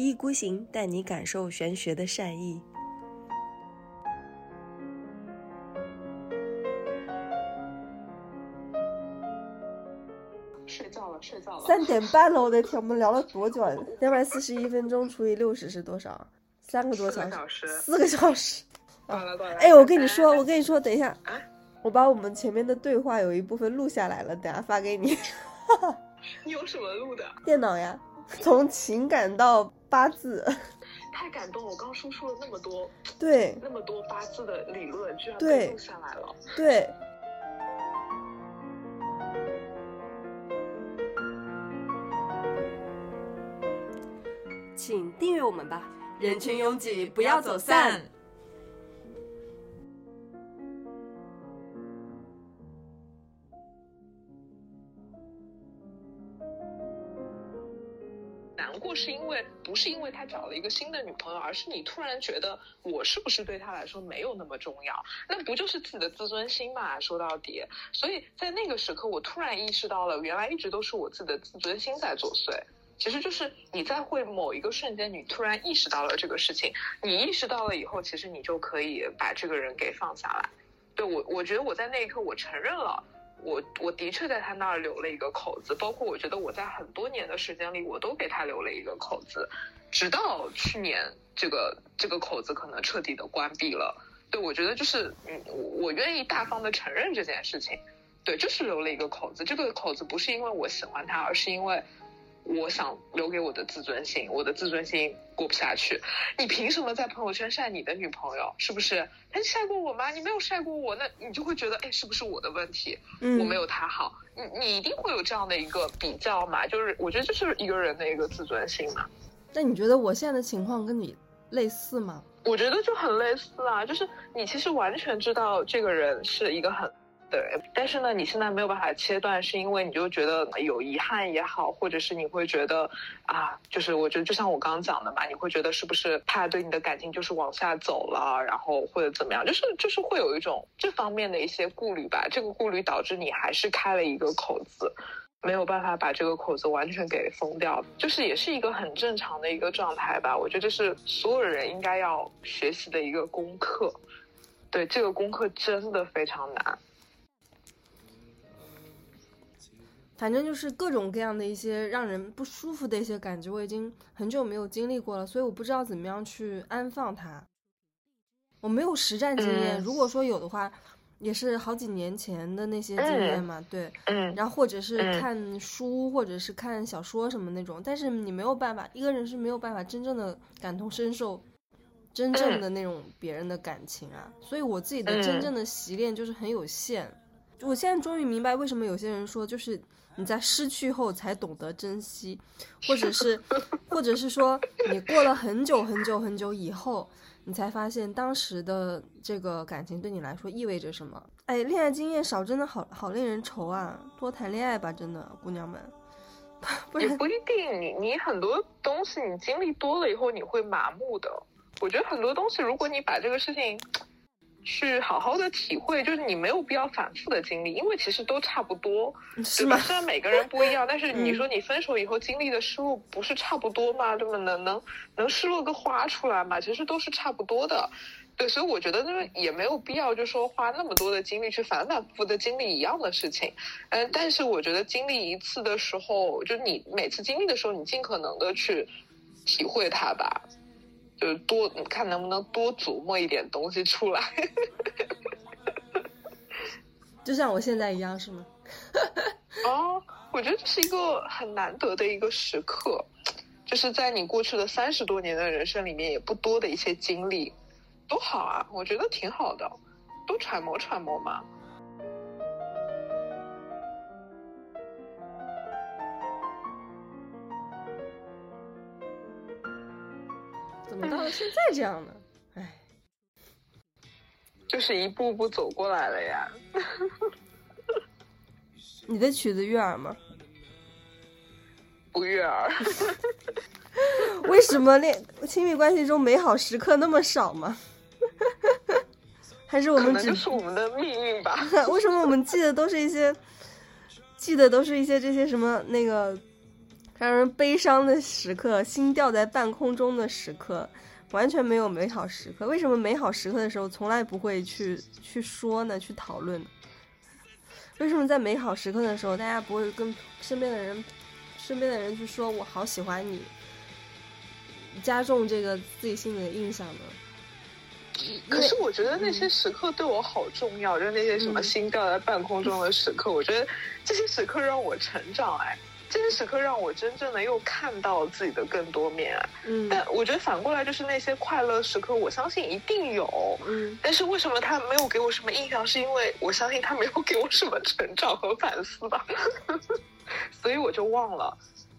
一意孤行，带你感受玄学的善意。睡觉了，睡觉了。三点半了，我的天，我们聊了多久啊？两百四十一分钟除以六十是多少？三个多小小时四个小时。哎，我跟你说，我跟你说，等一下啊，我把我们前面的对话有一部分录下来了，等下发给你。你有什么录的？电脑呀，从情感到八字，太感动了！我刚输出了那么多对那么多八字的理论，居然对被录下来了。对。请订阅我们吧，人群拥挤，不要走散。不是因为他找了一个新的女朋友，而是你突然觉得我是不是对他来说没有那么重要？那不就是自己的自尊心嘛？说到底，所以在那个时刻，我突然意识到了，原来一直都是我自己的自尊心在作祟。其实就是你在会某一个瞬间，你突然意识到了这个事情，你意识到了以后，其实你就可以把这个人给放下来。对我，我觉得我在那一刻我承认了。我我的确在他那儿留了一个口子，包括我觉得我在很多年的时间里，我都给他留了一个口子，直到去年这个这个口子可能彻底的关闭了。对我觉得就是嗯，我我愿意大方的承认这件事情，对，就是留了一个口子。这个口子不是因为我喜欢他，而是因为我想留给我的自尊心，我的自尊心过不下去。你凭什么在朋友圈晒你的女朋友？是不是？他晒过我吗？你没有晒过我，那你就会觉得，哎，是不是我的问题？嗯，我没有他好。你你一定会有这样的一个比较嘛？就是我觉得这是一个人的一个自尊心嘛。那你觉得我现在的情况跟你类似吗？我觉得就很类似啊，就是你其实完全知道这个人是一个很对，但是呢，你现在没有办法切断，是因为你就觉得有遗憾也好，或者是你会觉得啊，就是我觉得就像我刚刚讲的嘛，你会觉得是不是他对你的感情就是往下走了，然后或者怎么样，就是就是会有一种这方面的一些顾虑吧，这个顾虑导致你还是开了一个口子。没有办法把这个口子完全给封掉，就是也是一个很正常的一个状态吧。我觉得这是所有人应该要学习的一个功课。对，这个功课真的非常难。反正就是各种各样的一些让人不舒服的一些感觉，我已经很久没有经历过了，所以我不知道怎么样去安放它。我没有实战经验，嗯如果说有的话，也是好几年前的那些经验嘛，对。嗯然后或者是嗯看书，或者是看小说什么那种，但是你没有办法，一个人是没有办法真正的感同身受，真正的那种别人的感情啊。所以我自己的真嗯正的习练就是很有限。我现在终于明白为什么有些人说，就是你在失去后才懂得珍惜，或者是，或者是说你过了很久很久很久以后，你才发现当时的这个感情对你来说意味着什么。哎，恋爱经验少真的好好令人愁啊！多谈恋爱吧，真的，姑娘们，不然也不一定，你你很多东西你经历多了以后你会麻木的。我觉得很多东西，如果你把这个事情去好好的体会，就是你没有必要反复的经历，因为其实都差不多，是吧？？虽然每个人不一样，但是 你嗯说你分手以后经历的失落不是差不多吗？对吧？能能能失落个花出来吗？其实都是差不多的。对，所以我觉得呢，也没有必要就说花那么多的精力去反反复复的经历一样的事情。嗯，但是我觉得经历一次的时候，就你每次经历的时候，你尽可能的去体会它吧，就是多看能不能多琢磨一点东西出来。就像我现在一样，是吗？哦，我觉得这是一个很难得的一个时刻，就是在你过去的三十多年的人生里面，也不多的一些经历，多好啊！我觉得挺好的，多揣摩揣摩嘛。么到了现在这样呢？哎，就是一步步走过来了呀。你的曲子悦耳吗？不悦耳，为什么恋亲密关系中美好时刻那么少吗？还是我们只可能是我们的命运吧。为什么我们记得都是一些，记得都是一些这些什么那个让人悲伤的时刻，心吊在半空中的时刻，完全没有美好时刻。为什么美好时刻的时候从来不会去去说呢？去讨论？为什么在美好时刻的时候，大家不会跟身边的人、身边的人去说“我好喜欢你”，加重这个自己心里的印象呢？可是我觉得那些时刻对我好重要，就那些什么心吊在半空中的时刻，我觉得这些时刻让我成长，哎，这些时刻让我真正的又看到自己的更多面。嗯，但我觉得反过来就是那些快乐时刻，我相信一定有。嗯，但是为什么他没有给我什么印象？是因为我相信他没有给我什么成长和反思吧，所以我就忘了，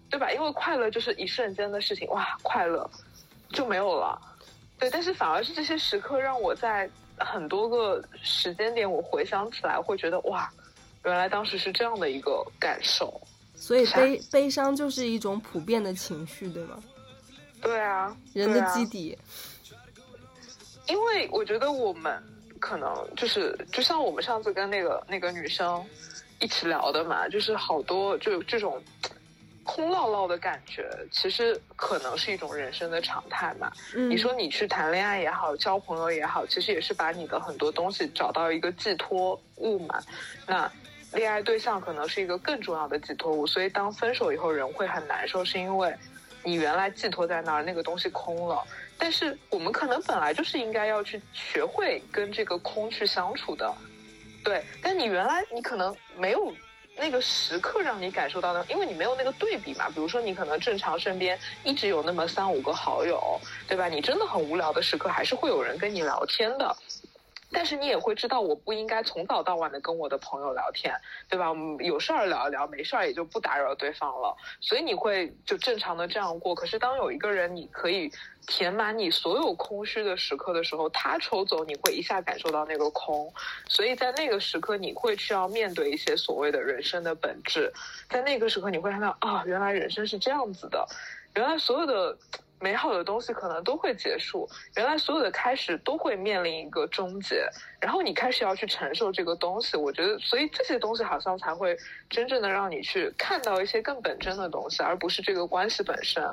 对吧？因为快乐就是一瞬间的事情，哇，快乐就没有了。对，但是反而是这些时刻让我在很多个时间点，我回想起来会觉得哇，原来当时是这样的一个感受。所以悲悲伤就是一种普遍的情绪，对吗？对啊，人的基底。因为我觉得我们可能就是就像我们上次跟那个那个女生一起聊的嘛，就是好多就这种。空落落的感觉，其实可能是一种人生的常态嘛。你说你去谈恋爱也好，交朋友也好，其实也是把你的很多东西找到一个寄托物嘛。那恋爱对象可能是一个更重要的寄托物，所以当分手以后人会很难受，是因为你原来寄托在那儿那个东西空了。但是我们可能本来就是应该要去学会跟这个空去相处的，对。但你原来你可能没有。那个时刻让你感受到的，因为你没有那个对比嘛。比如说，你可能正常身边一直有那么三五个好友，对吧？你真的很无聊的时刻，还是会有人跟你聊天的。但是你也会知道，我不应该从早到晚的跟我的朋友聊天，对吧？我们有事儿聊一聊，没事儿也就不打扰对方了。所以你会就正常的这样过。可是当有一个人，你可以填满你所有空虚的时刻的时候，他抽走，你会一下感受到那个空。所以在那个时刻，你会需要面对一些所谓的人生的本质。在那个时刻，你会看到啊，原来人生是这样子的，原来所有的。美好的东西可能都会结束，原来所有的开始都会面临一个终结，然后你开始要去承受这个东西。我觉得，所以这些东西好像才会真正的让你去看到一些更本真的东西，而不是这个关系本身。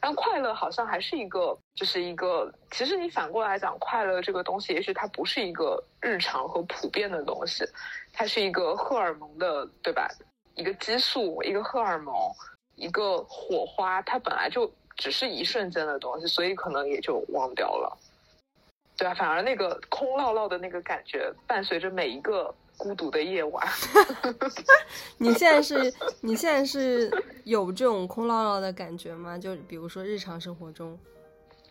但快乐好像还是一个，就是一个，其实你反过来讲，快乐这个东西，也许它不是一个日常和普遍的东西，它是一个荷尔蒙的，对吧？一个激素，一个荷尔蒙，一个火花，它本来就。只是一瞬间的东西，所以可能也就忘掉了，对啊，反而那个空落落的那个感觉，伴随着每一个孤独的夜晚。你现在是，你现在是有这种空落落的感觉吗？就比如说日常生活中，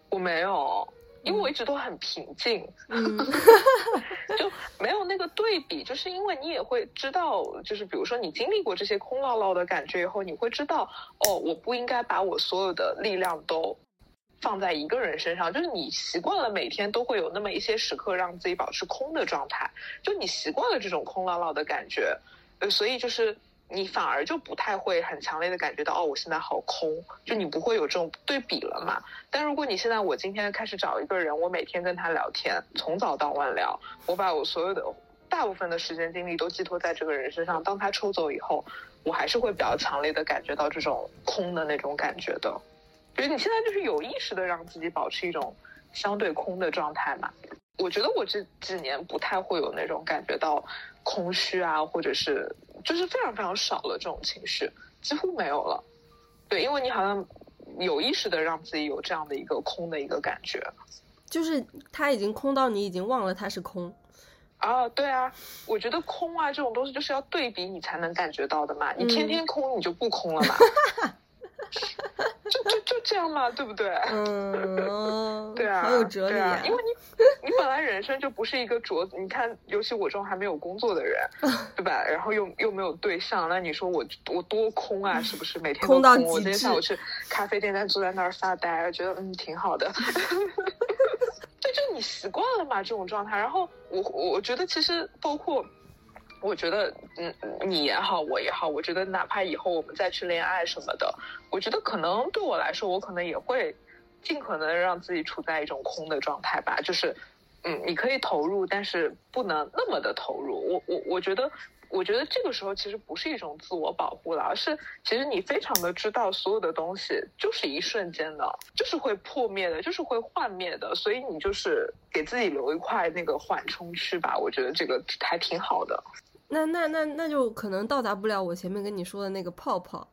我没有。因为我一直都很平静，就没有那个对比，就是因为你也会知道，就是比如说你经历过这些空落落的感觉以后，你会知道，哦，我不应该把我所有的力量都放在一个人身上。就是你习惯了每天都会有那么一些时刻让自己保持空的状态，就你习惯了这种空落落的感觉，呃，所以就是。你反而就不太会很强烈的感觉到哦，我现在好空，就你不会有这种对比了嘛。但如果你现在我今天开始找一个人，我每天跟他聊天，从早到晚聊，我把我所有的大部分的时间精力都寄托在这个人身上，当他抽走以后，我还是会比较强烈的感觉到这种空的那种感觉的。就是你现在就是有意识的让自己保持一种相对空的状态嘛。我觉得我这几年不太会有那种感觉到空虚啊，或者是。就是非常非常少了这种情绪，几乎没有了。对，因为你好像有意识的让自己有这样的一个空的一个感觉，就是它已经空到你已经忘了它是空。啊，对啊，我觉得空啊这种东西就是要对比你才能感觉到的嘛。你天天空，你就不空了嘛。就就就这样嘛，对不对？嗯，对啊，好有哲理啊！因为你你本来人生就不是一个镯子，你看，尤其我这种还没有工作的人，对吧？然后又又没有对象，那你说我我多空啊？是不是每天空到我今天下午去咖啡店，坐在那儿发呆，觉得嗯挺好的。对，就你习惯了嘛这种状态。然后我我觉得其实包括。我觉得，嗯，你也好，我也好，我觉得哪怕以后我们再去恋爱什么的，我觉得可能对我来说，我可能也会尽可能让自己处在一种空的状态吧。就是嗯，你可以投入，但是不能那么的投入。我我我觉得。我觉得这个时候其实不是一种自我保护了，而是其实你非常的知道所有的东西就是一瞬间的，就是会破灭的，就是会幻灭的，所以你就是给自己留一块那个缓冲区吧。我觉得这个还挺好的。那那那那就可能到达不了我前面跟你说的那个泡泡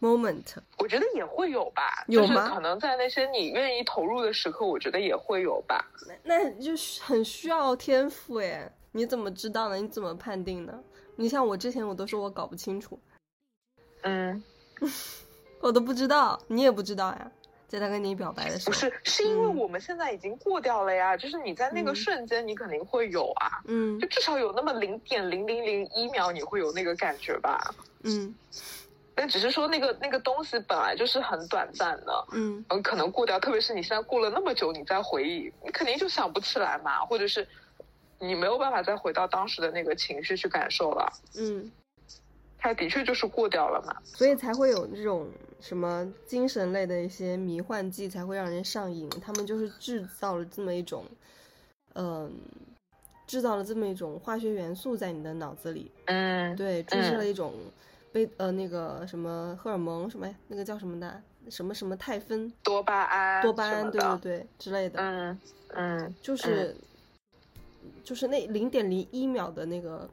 moment。我觉得也会有吧，有吗？可能在那些你愿意投入的时刻，我觉得也会有吧。那那就是很需要天赋哎。你怎么知道呢？你怎么判定呢？你像我之前，我都说我搞不清楚，嗯，我都不知道，你也不知道呀。在他跟你表白的时候，不是，是因为我们现在已经过掉了呀。就是你在那个瞬间，你肯定会有啊，嗯，就至少有那么零点零零零一秒，你会有那个感觉吧，嗯。但只是说那个那个东西本来就是很短暂的，嗯，嗯，可能过掉。特别是你现在过了那么久，你再回忆，你肯定就想不起来嘛，或者是。你没有办法再回到当时的那个情绪去感受了，嗯，它的确就是过掉了嘛，所以才会有这种什么精神类的一些迷幻剂才会让人上瘾，他们就是制造了这么一种，嗯，制造了这么一种化学元素在你的脑子里，嗯，对，注射了。一种被呃那个什么荷尔蒙什么那个叫什么的什么什么肽酚。多巴胺多巴胺对对对之类的，嗯。嗯，就是。就是那零点零一秒的那个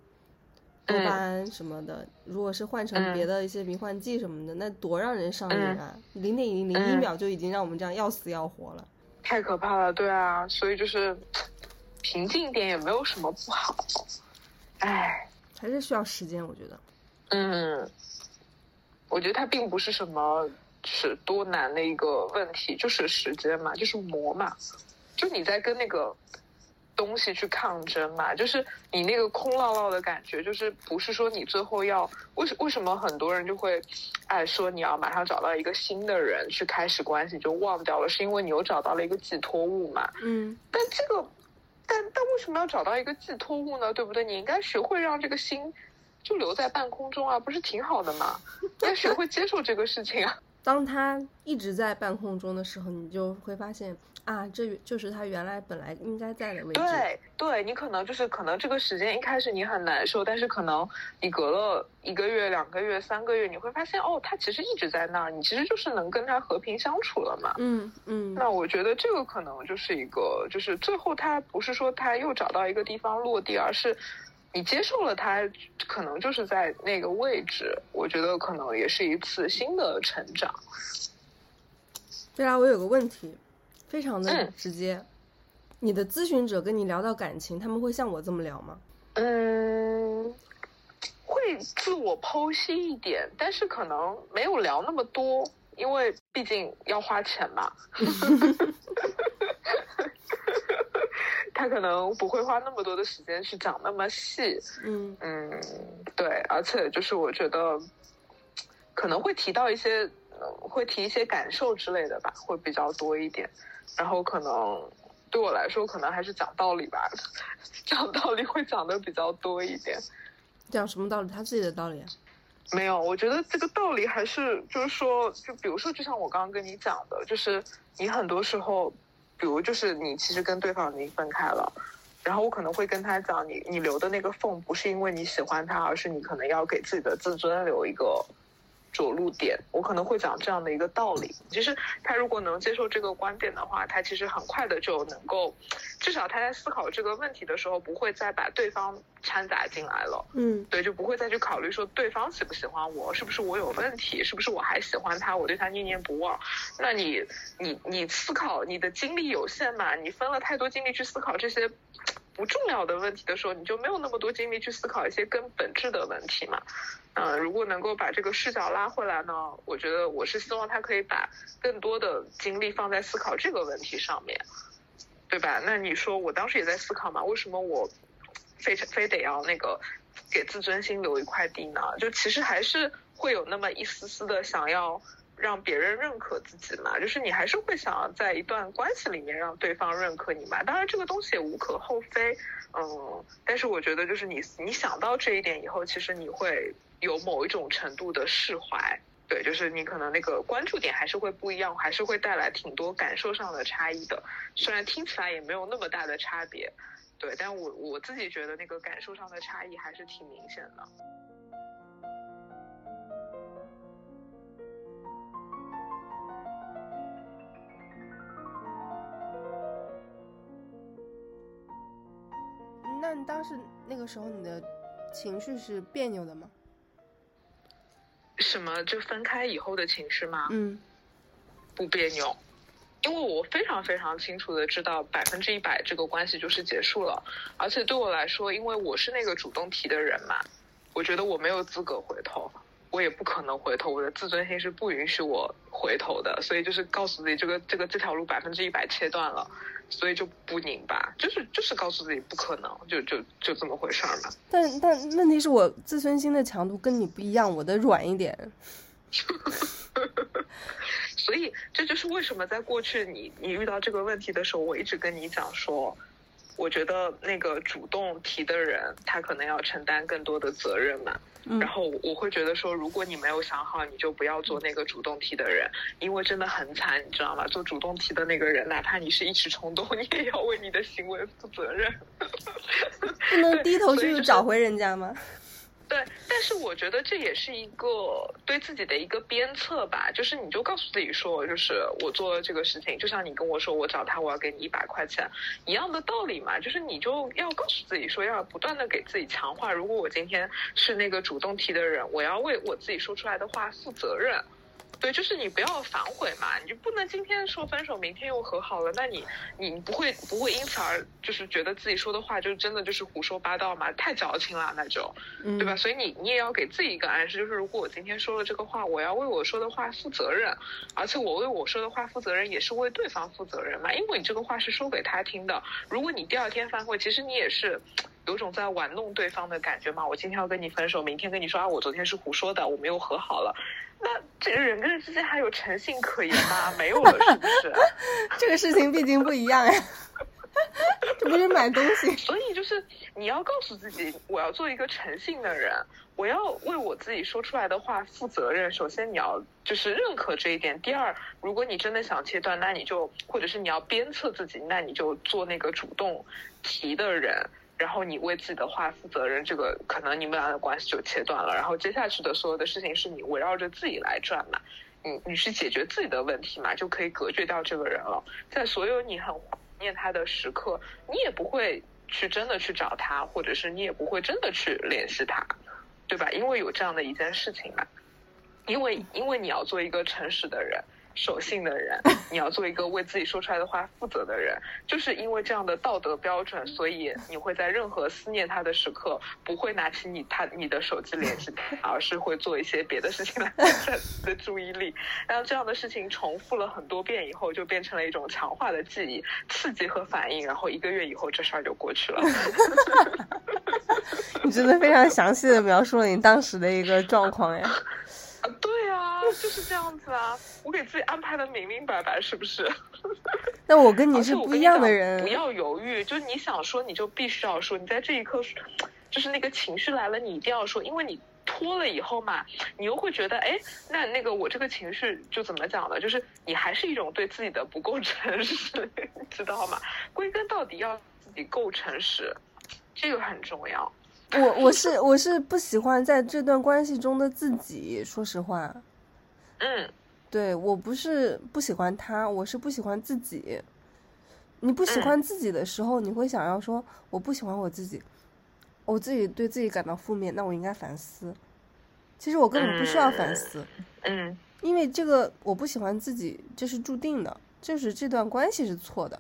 多巴胺什么的，如果是换成别的一些迷幻剂什么的，那多让人上瘾啊！零点零零一秒就已经让我们这样要死要活了，太可怕了。对啊，所以就是平静一点也没有什么不好。唉，还是需要时间，我觉得。嗯，我觉得它并不是什么是多难的一个问题，就是时间嘛，就是磨嘛，就你在跟那个。东西去抗争嘛，就是你那个空落落的感觉，就是不是说你最后要为什为什么很多人就会，哎说你要马上找到一个新的人去开始关系就忘掉了，是因为你又找到了一个寄托物嘛。嗯。但这个，但但为什么要找到一个寄托物呢？对不对？你应该学会让这个心就留在半空中啊，不是挺好的吗？要学会接受这个事情啊。当他一直在半空中的时候，你就会发现啊，这就是他原来本来应该在的位置。对，对你可能就是可能这个时间一开始你很难受，但是可能你隔了一个月、两个月、三个月，你会发现哦，他其实一直在那儿，你其实就是能跟他和平相处了嘛。嗯嗯。那我觉得这个可能就是一个，就是最后他不是说他又找到一个地方落地，而是。你接受了他，可能就是在那个位置，我觉得可能也是一次新的成长。对啊，我有个问题，非常的直接，你的咨询者跟你聊到感情，他们会像我这么聊吗？嗯，会自我剖析一点，但是可能没有聊那么多，因为毕竟要花钱嘛。他可能不会花那么多的时间去讲那么细，嗯嗯，对，而且就是我觉得可能会提到一些，会提一些感受之类的吧，会比较多一点。然后可能对我来说，可能还是讲道理吧，讲道理会讲的比较多一点。讲什么道理？他自己的道理？没有，我觉得这个道理还是就是说，就比如说，就像我刚刚跟你讲的，就是你很多时候。比如就是你其实跟对方已经分开了，然后我可能会跟他讲，你你留的那个缝不是因为你喜欢他，而是你可能要给自己的自尊留一个。着陆点，我可能会讲这样的一个道理。其实他如果能接受这个观点的话，他其实很快的就能够，至少他在思考这个问题的时候，不会再把对方掺杂进来了。嗯，对，就不会再去考虑说对方喜不喜欢我，是不是我有问题，是不是我还喜欢他，我对他念念不忘。那你，你，你思考你的精力有限嘛？你分了太多精力去思考这些不重要的问题的时候，你就没有那么多精力去思考一些更本质的问题嘛？嗯，如果能够把这个视角拉回来呢，我觉得我是希望他可以把更多的精力放在思考这个问题上面，对吧？那你说我当时也在思考嘛，为什么我非非得要那个给自尊心留一块地呢？就其实还是会有那么一丝丝的想要让别人认可自己嘛，就是你还是会想要在一段关系里面让对方认可你嘛。当然这个东西也无可厚非，嗯，但是我觉得就是你你想到这一点以后，其实你会。有某一种程度的释怀，对，就是你可能那个关注点还是会不一样，还是会带来挺多感受上的差异的。虽然听起来也没有那么大的差别，对，但我我自己觉得那个感受上的差异还是挺明显的。那你当时那个时候你的情绪是别扭的吗？什么？就分开以后的情绪吗？嗯，不别扭，因为我非常非常清楚的知道百分之一百这个关系就是结束了，而且对我来说，因为我是那个主动提的人嘛，我觉得我没有资格回头，我也不可能回头，我的自尊心是不允许我回头的，所以就是告诉自己，这个这个这条路百分之一百切断了。所以就不拧巴，就是就是告诉自己不可能，就就就这么回事儿嘛。但但问题是我自尊心的强度跟你不一样，我的软一点。所以这就是为什么在过去你你遇到这个问题的时候，我一直跟你讲说，我觉得那个主动提的人他可能要承担更多的责任嘛。然后我会觉得说，如果你没有想好，你就不要做那个主动提的人，因为真的很惨，你知道吗？做主动提的那个人，哪怕你是一时冲动，你也要为你的行为负责任。不能低头去找回人家吗？对，但是我觉得这也是一个对自己的一个鞭策吧，就是你就告诉自己说，就是我做了这个事情，就像你跟我说我找他我要给你一百块钱一样的道理嘛，就是你就要告诉自己说，要不断的给自己强化，如果我今天是那个主动提的人，我要为我自己说出来的话负责任。对，就是你不要反悔嘛，你就不能今天说分手，明天又和好了，那你你不会不会因此而就是觉得自己说的话就真的就是胡说八道嘛？太矫情了，那就，对吧？所以你你也要给自己一个暗示，就是如果我今天说了这个话，我要为我说的话负责任，而且我为我说的话负责任也是为对方负责任嘛，因为你这个话是说给他听的。如果你第二天反悔，其实你也是有种在玩弄对方的感觉嘛。我今天要跟你分手，明天跟你说啊，我昨天是胡说的，我们又和好了。那这个人跟人之间还有诚信可言吗？没有了，是不是？这个事情毕竟不一样呀，这不是买东西。所以就是你要告诉自己，我要做一个诚信的人，我要为我自己说出来的话负责任。首先你要就是认可这一点。第二，如果你真的想切断，那你就或者是你要鞭策自己，那你就做那个主动提的人。然后你为自己的话负责任，这个可能你们俩的关系就切断了。然后接下去的所有的事情是你围绕着自己来转嘛，你你是解决自己的问题嘛，就可以隔绝掉这个人了。在所有你很怀念他的时刻，你也不会去真的去找他，或者是你也不会真的去联系他，对吧？因为有这样的一件事情嘛，因为因为你要做一个诚实的人。守信的人，你要做一个为自己说出来的话 负责的人。就是因为这样的道德标准，所以你会在任何思念他的时刻，不会拿起你他你的手机联系他，而是会做一些别的事情来分散你的注意力。然后这样的事情重复了很多遍以后，就变成了一种强化的记忆、刺激和反应。然后一个月以后，这事儿就过去了。你真的非常详细的描述了你当时的一个状况呀。就是这样子啊，我给自己安排的明明白白，是不是？那我跟你是不一样的人，不要犹豫，就是你想说你就必须要说，你在这一刻，就是那个情绪来了，你一定要说，因为你拖了以后嘛，你又会觉得，哎，那那个我这个情绪就怎么讲呢？就是你还是一种对自己的不够诚实，知道吗？归根到底要自己够诚实，这个很重要。我我是 我是不喜欢在这段关系中的自己，说实话。嗯，对我不是不喜欢他，我是不喜欢自己。你不喜欢自己的时候，你会想要说我不喜欢我自己，我自己对自己感到负面，那我应该反思。其实我根本不需要反思，嗯，因为这个我不喜欢自己，这是注定的，就是这段关系是错的。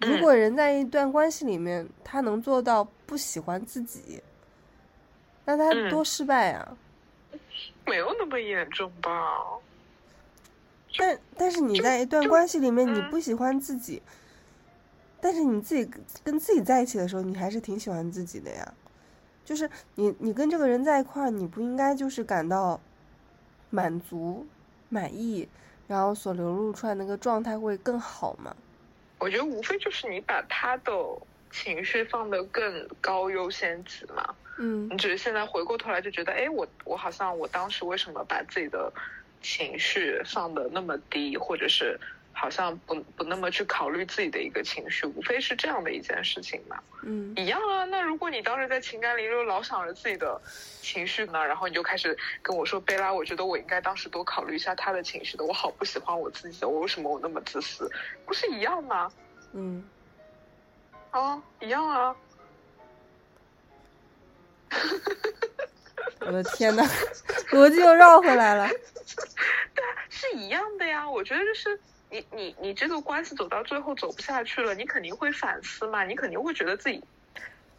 如果人在一段关系里面，他能做到不喜欢自己，那他多失败啊！没有那么严重吧？但但是你在一段关系里面，你不喜欢自己，但是你自己跟自己在一起的时候，你还是挺喜欢自己的呀。就是你你跟这个人在一块儿，你不应该就是感到满足、满意，然后所流露出来那个状态会更好吗？我觉得无非就是你把他的情绪放得更高优先级嘛。嗯你只是现在回过头来就觉得，哎，我我好像我当时为什么把自己的情绪放的那么低，或者是好像不不那么去考虑自己的一个情绪，无非是这样的一件事情嘛。嗯一样啊，那如果你当时在情感里就老想着自己的情绪呢，然后你就开始跟我说贝拉，我觉得我应该当时多考虑一下他的情绪的，我好不喜欢我自己的，我为什么我那么自私？不是一样吗？嗯，啊，一样啊。我的天呐，逻辑又绕回来了。对是一样的呀，我觉得就是你你你这个关系走到最后走不下去了，你肯定会反思嘛，你肯定会觉得自己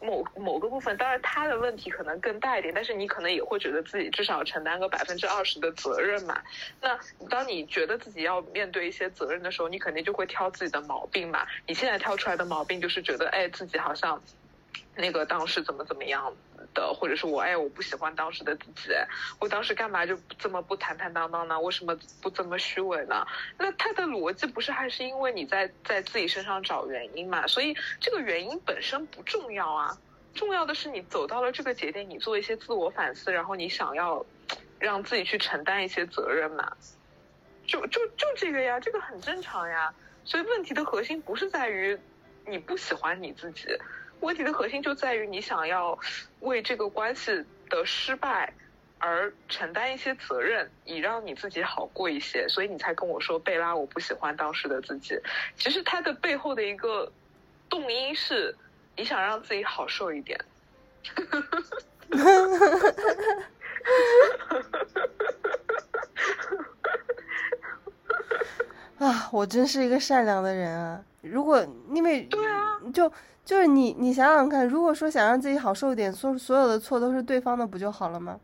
某某个部分，当然他的问题可能更大一点，但是你可能也会觉得自己至少承担个百分之二十的责任嘛。那当你觉得自己要面对一些责任的时候，你肯定就会挑自己的毛病嘛。你现在挑出来的毛病就是觉得，哎，自己好像那个当时怎么怎么样的，或者是我哎我不喜欢当时的自己，我当时干嘛就这么不坦坦荡荡呢？为什么不这么虚伪呢？那他的逻辑不是还是因为你在在自己身上找原因嘛？所以这个原因本身不重要啊，重要的是你走到了这个节点，你做一些自我反思，然后你想要让自己去承担一些责任嘛？就就就这个呀，这个很正常呀。所以问题的核心不是在于你不喜欢你自己，问题的核心就在于你想要为这个关系的失败而承担一些责任，以让你自己好过一些，所以你才跟我说贝拉，我不喜欢当时的自己。其实它的背后的一个动因是你想让自己好受一点。啊，我真是一个善良的人啊！如果因为对啊，就就是你你想想看，如果说想让自己好受一点，所所有的错都是对方的，不就好了吗？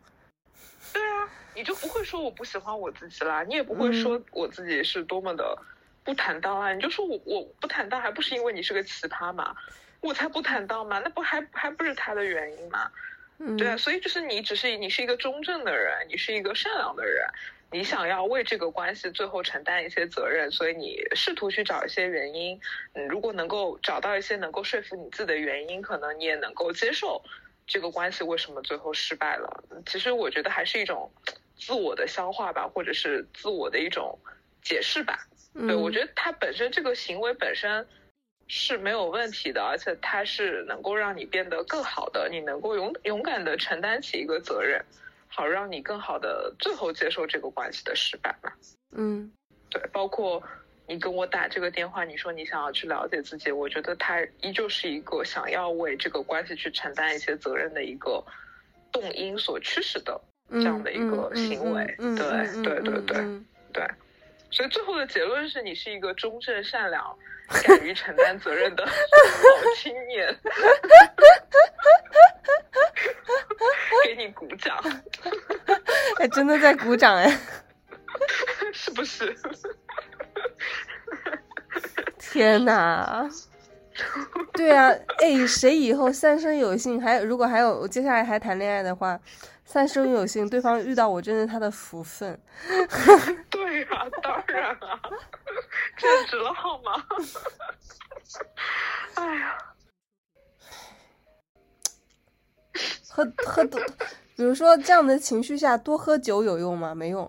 对啊，你就不会说我不喜欢我自己啦，你也不会说我自己是多么的不坦荡啊，你就说我我不坦荡，还不是因为你是个奇葩嘛？我才不坦荡嘛，那不还还不是他的原因嘛？嗯，对啊，所以就是你只是你是一个中正的人，你是一个善良的人，你想要为这个关系最后承担一些责任，所以你试图去找一些原因。嗯，如果能够找到一些能够说服你自己的原因，可能你也能够接受这个关系为什么最后失败了。其实我觉得还是一种自我的消化吧，或者是自我的一种解释吧。对，嗯我觉得他本身这个行为本身是没有问题的，而且它是能够让你变得更好的，你能够勇勇敢的承担起一个责任，好让你更好的最后接受这个关系的失败吧。嗯对，包括你跟我打这个电话，你说你想要去了解自己，我觉得他依旧是一个想要为这个关系去承担一些责任的一个动因所驱使的嗯，这样的一个嗯行为。对嗯对对对。嗯对，所以最后的结论是你是一个忠正、善良、敢于承担责任的好青年，给你鼓掌，哎，真的在鼓掌哎！是不是？天哪！对啊，哎，谁以后三生有幸，还如果还有接下来还谈恋爱的话，三生有幸，对方遇到我，真是他的福分。对啊，当然啊，简直了好吗？哎呀，喝喝多，比如说这样的情绪下多喝酒有用吗？没用。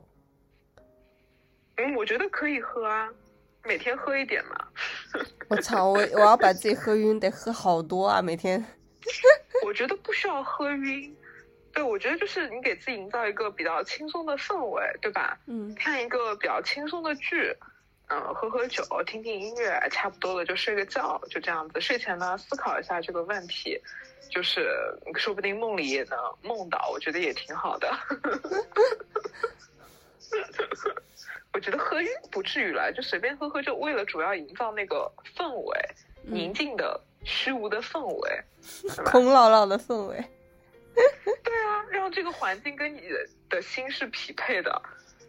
嗯，我觉得可以喝啊，每天喝一点嘛。我操，我我要把自己喝晕，得喝好多啊，每天。我觉得不需要喝晕，对我觉得就是你给自己营造一个比较轻松的氛围，对吧？嗯看一个比较轻松的剧，嗯、喝喝酒，听听音乐，差不多了就睡个觉，就这样子。睡前呢，思考一下这个问题，就是说不定梦里也能梦到，我觉得也挺好的。我觉得喝晕不至于了，就随便喝喝，就为了主要营造那个氛围，宁静的、虚无的氛围？空落落的氛围。对啊，让这个环境跟你的的心是匹配的，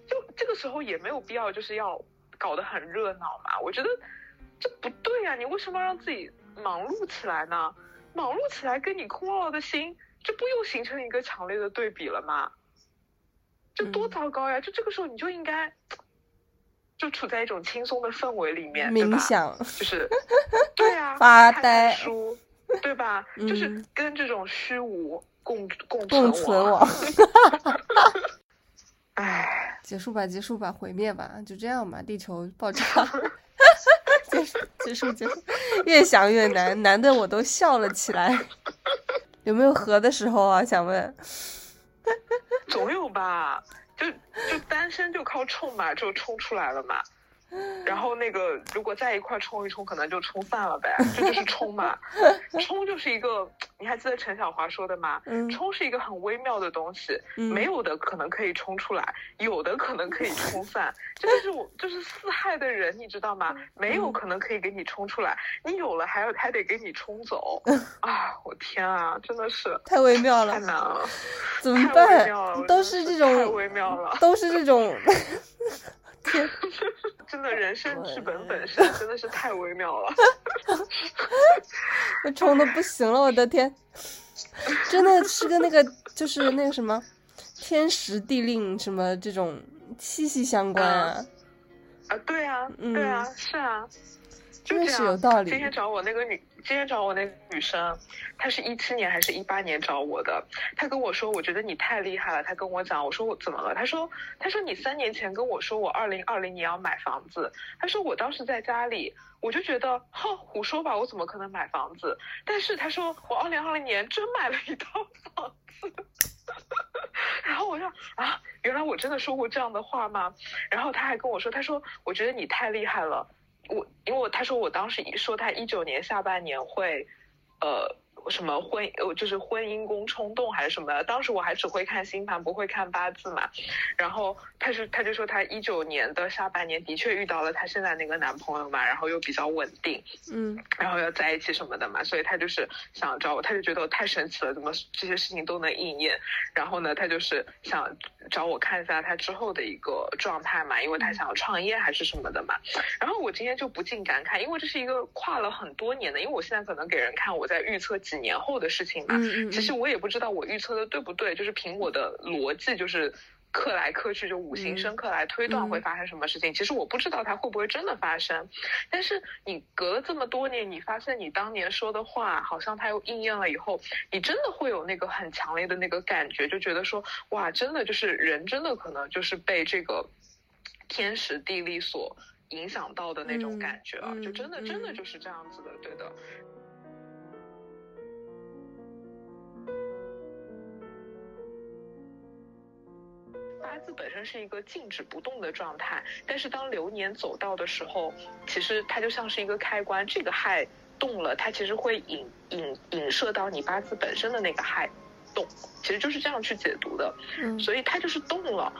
就这个时候也没有必要就是要搞得很热闹嘛。我觉得这不对啊、你为什么要让自己忙碌起来呢？忙碌起来跟你空落落的心，这不又形成一个强烈的对比了吗？这多嗯糟糕呀！就这个时候你就应该就处在一种轻松的氛围里面，冥想，就是 对啊，发呆书，对吧？就是嗯跟这种虚无共共共存存亡。亡。唉，结束吧，结束吧，毁灭吧，就这样吧，地球爆炸。结束，结束，结束。越想越难，难的我都笑了起来。有没有合的时候啊？想问。总有吧？就就单身就靠冲嘛，就冲出来了嘛。然后那个如果在一块冲一冲，可能就冲散了呗，这就是冲嘛。冲就是一个，你还记得陈小华说的吗？嗯冲是一个很微妙的东西，嗯没有的可能可以冲出来，有的可能可以冲散。这就是我就是四害的人，你知道吗？没有可能可以给你冲出来，你有了还要还得给你冲走 啊！我天啊，真的是太微妙了，太难了，怎么办？都是这种，太微妙了。都是这种。天，真的人生剧本本身真的是太微妙了。我冲的不行了，我的天，真的是跟那个就是那个什么天时地利什么这种息息相关啊，啊，对啊，嗯对啊，是啊，就真的是。有道理今天找我那个女，今天找我那个女生，她是一七年还是一八年找我的？她跟我说，我觉得你太厉害了。她跟我讲，我说我怎么了？她说，她说你三年前跟我说我二零二零年要买房子，她说我当时在家里。我就觉得，哼，胡说吧，我怎么可能买房子？但是她说，我二零二零年真买了一套房子。然后我说啊，原来我真的说过这样的话吗？然后他还跟我说，他说我觉得你太厉害了，我因为他说我当时一说他一九年下半年会，呃。什么婚呃就是婚姻宫冲动还是什么的？当时我还只会看星盘，不会看八字嘛。然后他是他就说他一九年的下半年的确遇到了他现在那个男朋友嘛，然后又比较稳定，嗯然后要在一起什么的嘛，所以他就是想找我，他就觉得我太神奇了，怎么这些事情都能应验？然后呢，他就是想找我看一下他之后的一个状态嘛，因为他想要创业还是什么的嘛。然后我今天就不禁感慨，因为这是一个跨了很多年的，因为我现在可能给人看我在预测几年后的事情嘛，嗯嗯，其实我也不知道我预测的对不对，就是凭我的逻辑，就是刻来刻去，就五行生克来推断嗯会发生什么事情。其实我不知道它会不会真的发生，但是你隔了这么多年，你发现你当年说的话，好像它又应验了以后，你真的会有那个很强烈的那个感觉，就觉得说，哇，真的就是人真的可能就是被这个天时地利所。影响到的那种嗯感觉啊，嗯就真的真的嗯就是这样子的，对的。八字本身是一个静止不动的状态，但是当流年走到的时候，其实它就像是一个开关，这个亥动了，它其实会引引引射到你八字本身的那个亥动，其实就是这样去解读的，嗯所以它就是动了。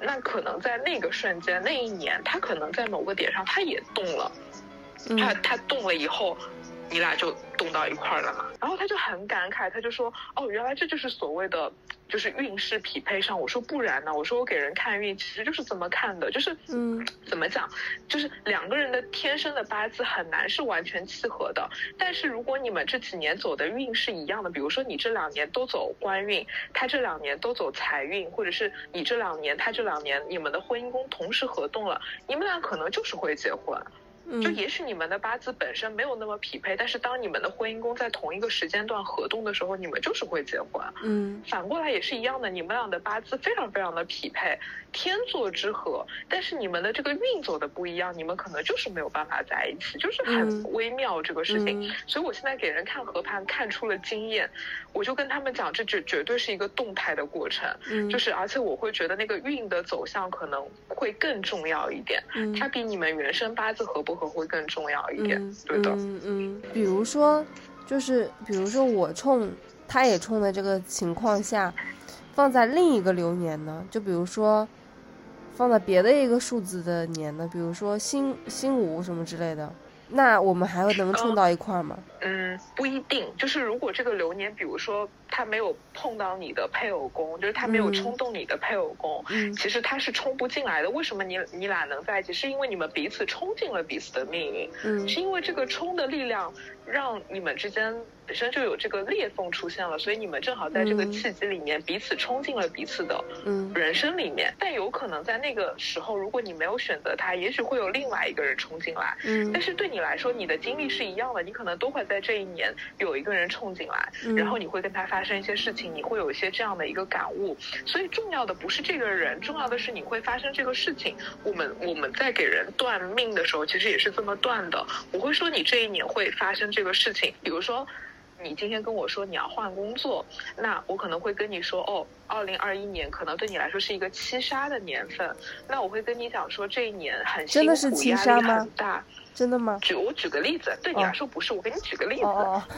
那可能在那个瞬间，那一年，它可能在某个点上，它也动了。他嗯他动了以后，你俩就动到一块儿了嘛。然后他就很感慨，他就说：“哦，原来这就是所谓的，就是运势匹配上。”我说：“不然呢？”我说：“我给人看运，其实就是这么看的，就是嗯 怎么讲，就是两个人的天生的八字很难是完全契合的。但是如果你们这几年走的运是一样的，比如说你这两年都走官运，他这两年都走财运，或者是你这两年他这两年你们的婚姻宫同时合动了，你们俩可能就是会结婚。就嗯也许你们的八字本身没有那么匹配，但是当你们的婚姻宫在同一个时间段合动的时候，你们就是会结婚。嗯反过来也是一样的，你们俩的八字非常非常的匹配，天作之合，但是你们的这个运走的不一样，你们可能就是没有办法在一起，就是嗯很微妙这个事情。嗯所以我现在给人看合盘看出了经验，我就跟他们讲，这绝绝对是一个动态的过程，嗯，就是而且我会觉得那个运的走向可能会更重要一点。嗯它比你们原生八字合不合会更重要一点，嗯对的。嗯嗯，比如说，就是比如说我冲，他也冲的这个情况下，放在另一个流年呢，就比如说放在别的一个数字的年呢，比如说辛辛午什么之类的，那我们还会能冲哦到一块儿吗？嗯，不一定。就是如果这个流年，比如说他没有碰到你的配偶宫，就是他没有嗯冲动你的配偶宫，嗯其实他是冲不进来的。为什么你你俩能在一起？是因为你们彼此冲进了彼此的命运，嗯是因为这个冲的力量让你们之间本身就有这个裂缝出现了，所以你们正好在这个契机里面彼此冲进了彼此的人生里面。但有可能在那个时候，如果你没有选择他，也许会有另外一个人冲进来。嗯，但是对你来说，你的经历是一样的，你可能都会在这一年有一个人冲进来，然后你会跟他发生一些事情，你会有一些这样的一个感悟。所以重要的不是这个人，重要的是你会发生这个事情。我们我们在给人断命的时候，其实也是这么断的。我会说你这一年会发生这个事情，比如说，你今天跟我说你要换工作，那我可能会跟你说，哦，二零二一年可能对你来说是一个七杀的年份，那我会跟你讲说这一年很辛苦，压力很大。真的吗？举我举个例子，对你来说不是，我给你举个例子，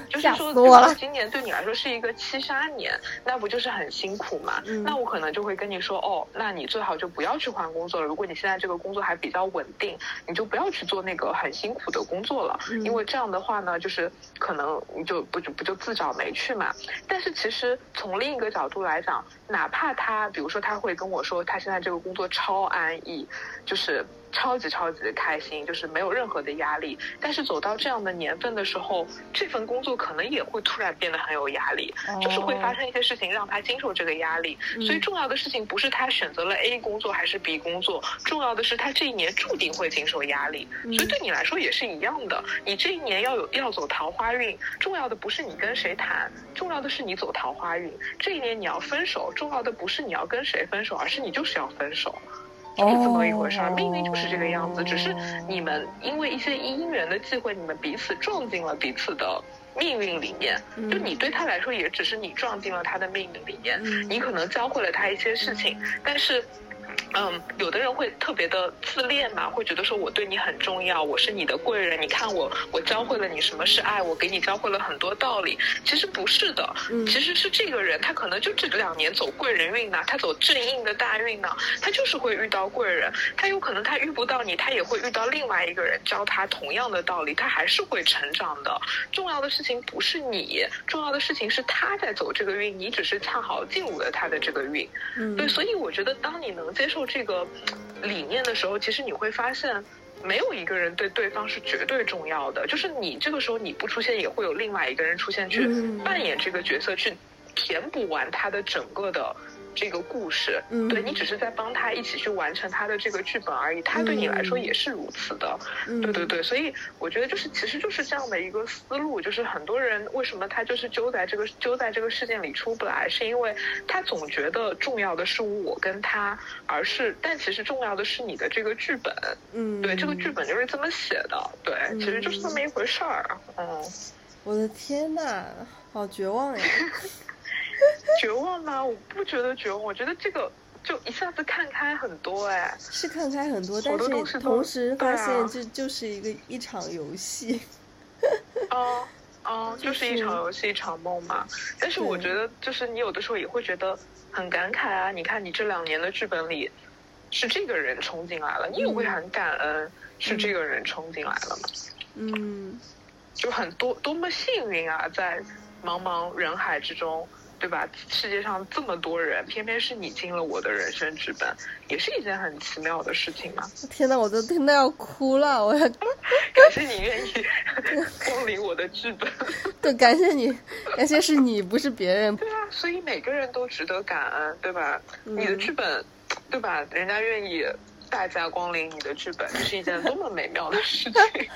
就是说，说今年对你来说是一个七杀年，那不就是很辛苦嘛？那我可能就会跟你说，哦，那你最好就不要去换工作了。如果你现在这个工作还比较稳定，你就不要去做那个很辛苦的工作了，因为这样的话呢，就是可能你就不就不就自找没趣嘛。但是其实从另一个角度来讲，哪怕他，比如说他会跟我说，他现在这个工作超安逸，就是。超级超级的开心，就是没有任何的压力。但是走到这样的年份的时候，这份工作可能也会突然变得很有压力，就是会发生一些事情让他经受这个压力。所以重要的事情不是他选择了 A 工作还是 B 工作，重要的是他这一年注定会经受压力。所以对你来说也是一样的，你这一年要有要走桃花运，重要的不是你跟谁谈，重要的是你走桃花运。这一年你要分手，重要的不是你要跟谁分手，而是你就是要分手。就是这么一回事儿，命运就是这个样子。只是你们因为一些因缘的机会，你们彼此撞进了彼此的命运里面。就你对他来说，也只是你撞进了他的命运里面。你可能教会了他一些事情，但是。嗯，有的人会特别的自恋嘛，会觉得说我对你很重要，我是你的贵人。你看我，我教会了你什么是爱，我给你教会了很多道理。其实不是的，其实是这个人他可能就这两年走贵人运呢，他走正印的大运呢，他就是会遇到贵人。他有可能他遇不到你，他也会遇到另外一个人教他同样的道理，他还是会成长的。重要的事情不是你，重要的事情是他在走这个运，你只是恰好进入了他的这个运。嗯，对，所以我觉得当你能接受。这个理念的时候，其实你会发现，没有一个人对对方是绝对重要的。就是你这个时候你不出现，也会有另外一个人出现去扮演这个角色，去填补完他的整个的。这个故事，对你只是在帮他一起去完成他的这个剧本而已，他对你来说也是如此的，对对对，所以我觉得就是其实就是这样的一个思路，就是很多人为什么他就是揪在这个揪在这个事件里出不来，是因为他总觉得重要的是我跟他，而是但其实重要的是你的这个剧本，嗯，对，这个剧本就是这么写的，对，其实就是这么一回事儿，嗯，我的天呐，好绝望呀！绝望吗？我不觉得绝望，我觉得这个就一下子看开很多哎，是看开很多，但是同时发现这就是一个一场游戏。哦哦，就是一场游戏，一场梦嘛。但是我觉得，就是你有的时候也会觉得很感慨啊。你看，你这两年的剧本里是这个人冲进来了，你也会很感恩是这个人冲进来了嘛？嗯，就很多多么幸运啊，在茫茫人海之中。对吧？世界上这么多人，偏偏是你进了我的人生剧本，也是一件很奇妙的事情嘛。天哪，我都听到要哭了！我要 感谢你愿意 光临我的剧本。对，感谢你，感谢是你，不是别人。对啊，所以每个人都值得感恩，对吧？你的剧本，对吧？人家愿意。大驾光临你的剧本是一件多么美妙的事情！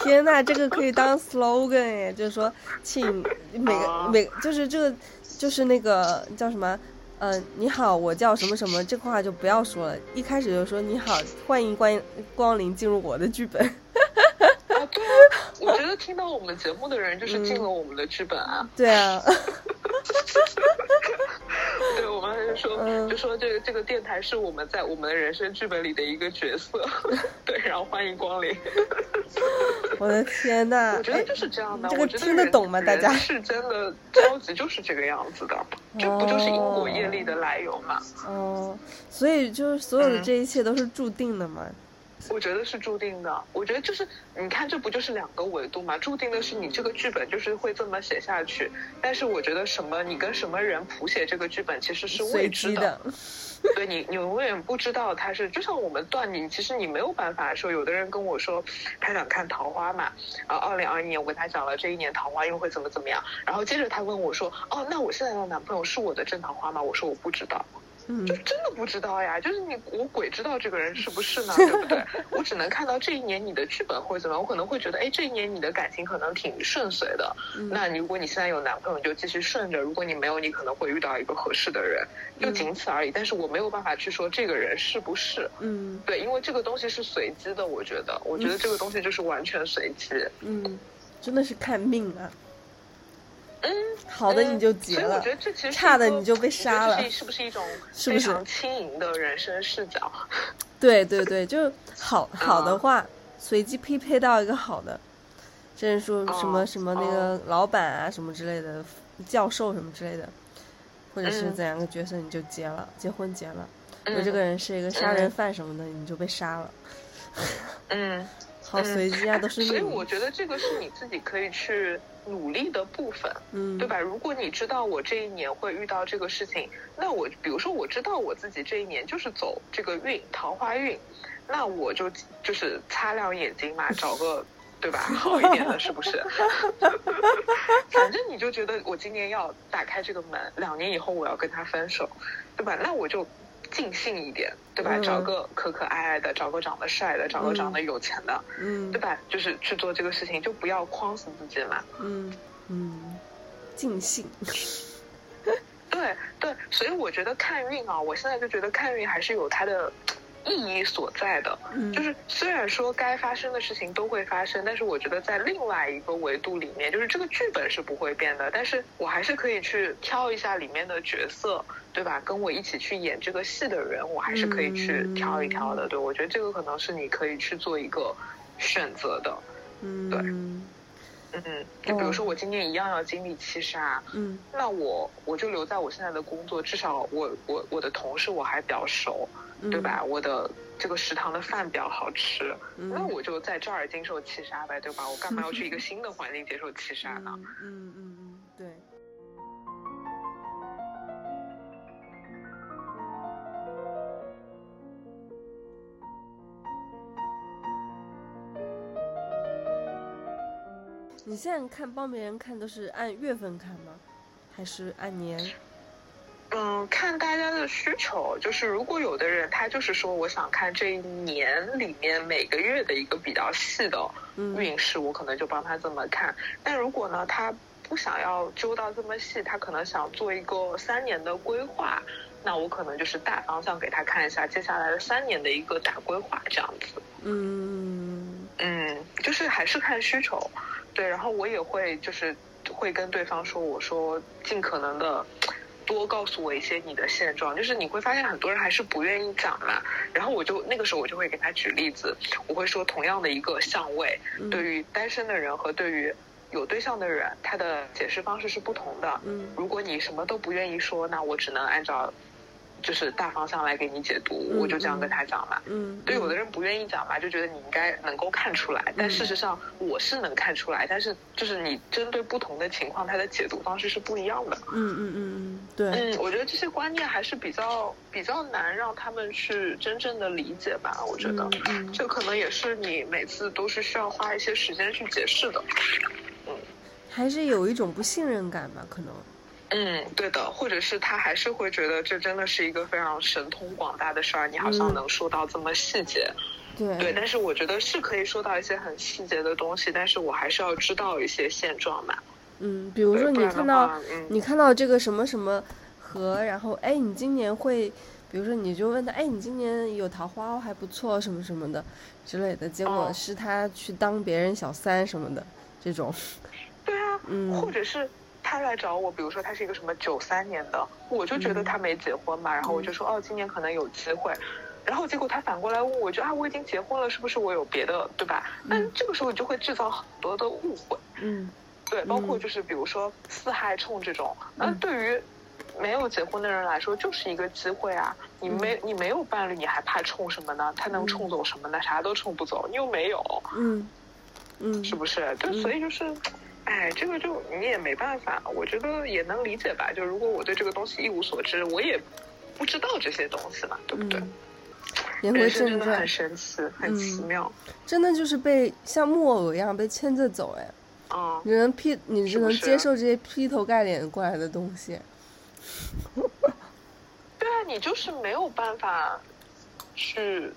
天呐，这个可以当 slogan 哎，就是说，请每个每就是这个就是那个叫什么？嗯，你好，我叫什么什么，这话就不要说了，一开始就说你好，欢迎光光临进入我的剧本。啊，对啊，我觉得听到我们节目的人就是进了我们的剧本啊。对啊。对，我们就说，就说这个这个电台是我们在我们的人生剧本里的一个角色，对，然后欢迎光临。我的天呐，我觉得就是这样的，这个听得懂吗？大家是真的超级就是这个样子的，这不就是因果业力的来由吗？哦，所以就是所有的这一切都是注定的嘛。我觉得是注定的。我觉得就是你看，这不就是两个维度嘛？注定的是你这个剧本就是会这么写下去，但是我觉得什么，你跟什么人谱写这个剧本其实是未知的。对你，你永远不知道他是，就像我们断你，其实你没有办法说。有的人跟我说，他想看桃花嘛，然后二零二一年我跟他讲了这一年桃花运会怎么怎么样，然后接着他问我说，哦，那我现在的男朋友是我的正桃花吗？我说我不知道。就真的不知道呀，就是你我鬼知道这个人是不是呢？对不对？我只能看到这一年你的剧本会怎么样，我可能会觉得，哎，这一年你的感情可能挺顺遂的。那你如果你现在有男朋友，就继续顺着；如果你没有，你可能会遇到一个合适的人，就仅此而已。但是我没有办法去说这个人是不是。嗯，对，因为这个东西是随机的，我觉得，我觉得这个东西就是完全随机。嗯，真的是看命啊。嗯，好的你就结了，我觉得这其实差的你就被杀了，是不是一种 非常轻盈的人生视角？对对对，就好 好的话，随机匹配到一个好的，甚至说什么什么那个老板啊什么之类的，教授什么之类的，或者是怎样个角色你就结了，结婚结了。如果这个人是一个杀人犯什么的，你就被杀了。嗯。好随机啊，都是。所以我觉得这个是你自己可以去努力的部分，嗯，对吧？如果你知道我这一年会遇到这个事情，那我比如说我知道我自己这一年就是走这个运桃花运，那我就就是擦亮眼睛嘛，找个对吧好一点的，是不是？反正你就觉得我今年要打开这个门，两年以后我要跟他分手，对吧？那我就。尽兴一点，对吧？找个可可爱爱的，找个长得帅的，找个长得有钱的，嗯，对吧？就是去做这个事情，就不要框死自己嘛。嗯嗯，尽兴。对对，所以我觉得看运啊，我现在就觉得看运还是有它的。意义所在的，就是虽然说该发生的事情都会发生，但是我觉得在另外一个维度里面，就是这个剧本是不会变的，但是我还是可以去挑一下里面的角色，对吧？跟我一起去演这个戏的人，我还是可以去挑一挑的。对，我觉得这个可能是你可以去做一个选择的。嗯，对，嗯，就比如说我今年一样要经历七杀，嗯，那我我就留在我现在的工作，至少我我我的同事我还比较熟。对吧？我的这个食堂的饭比较好吃，那我就在这儿经受七杀呗，对吧？我干嘛要去一个新的环境接受七杀呢？嗯嗯嗯，你现在看帮别人看都是按月份看吗？还是按年？嗯，看大家的需求，就是如果有的人他就是说我想看这一年里面每个月的一个比较细的运势，我可能就帮他这么看。但如果呢，他不想要揪到这么细，他可能想做一个三年的规划，那我可能就是大方向给他看一下接下来的三年的一个大规划这样子。嗯嗯，就是还是看需求，对。然后我也会就是会跟对方说，我说尽可能的。多告诉我一些你的现状，就是你会发现很多人还是不愿意讲嘛。然后我就那个时候我就会给他举例子，我会说同样的一个相位，对于单身的人和对于有对象的人，他的解释方式是不同的。嗯，如果你什么都不愿意说，那我只能按照。就是大方向来给你解读，我就这样跟他讲嘛。嗯，对，有的人不愿意讲嘛，就觉得你应该能够看出来，但事实上我是能看出来，但是就是你针对不同的情况，他的解读方式是不一样的。嗯嗯嗯嗯，对。嗯，我觉得这些观念还是比较比较难让他们去真正的理解吧。我觉得，这可能也是你每次都是需要花一些时间去解释的。嗯，还是有一种不信任感吧，可能。嗯，对的，或者是他还是会觉得这真的是一个非常神通广大的事儿，你好像能说到这么细节，对对，但是我觉得是可以说到一些很细节的东西，但是我还是要知道一些现状嘛。嗯，比如说你看到你看到这个什么什么和，然后哎，你今年会，比如说你就问他，哎，你今年有桃花还不错，什么什么的之类的，结果是他去当别人小三什么的这种。对啊，嗯，或者是。他来找我，比如说他是一个什么九三年的，我就觉得他没结婚嘛，然后我就说哦，今年可能有机会，然后结果他反过来问我，就啊，我已经结婚了，是不是我有别的，对吧？但这个时候你就会制造很多的误会，嗯，对，包括就是比如说四害冲这种，那对于没有结婚的人来说，就是一个机会啊！你没你没有伴侣，你还怕冲什么呢？他能冲走什么呢？啥都冲不走，你又没有，嗯。嗯，是不是？就所以就是，哎，这个就你也没办法，我觉得也能理解吧。就如果我对这个东西一无所知，我也不知道这些东西嘛，对不对？言归正传，很神奇，很奇妙，真的就是被像木偶一样被牵着走，哎。哦，你能劈，你只能接受这些劈头盖脸过来的东西。对啊，你就是没有办法去，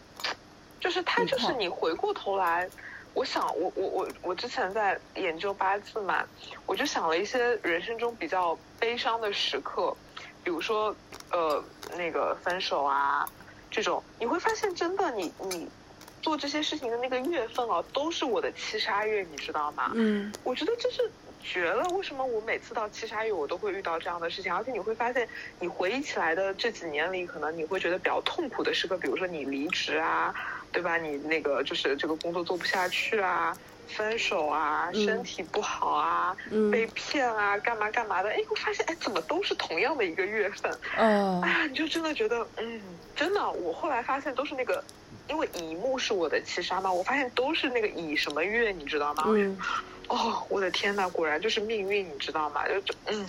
就是他就是你回过头来，我想我我我我之前在研究八字嘛，我就想了一些人生中比较悲伤的时刻，比如说呃那个分手啊这种，你会发现真的你你。做这些事情的那个月份啊，都是我的七杀月，你知道吗？嗯，我觉得这是绝了。为什么我每次到七杀月，我都会遇到这样的事情？而且你会发现，你回忆起来的这几年里，可能你会觉得比较痛苦的时刻，比如说你离职啊，对吧？你那个就是这个工作做不下去啊，分手啊，身体不好啊，被骗啊，干嘛干嘛的？哎，我发现，哎，怎么都是同样的一个月份？嗯，哎呀，你就真的觉得，嗯，真的，我后来发现都是那个。因为乙木是我的七杀嘛，我发现都是那个乙什么月，你知道吗？嗯。哦，我的天呐，果然就是命运，你知道吗？就就嗯，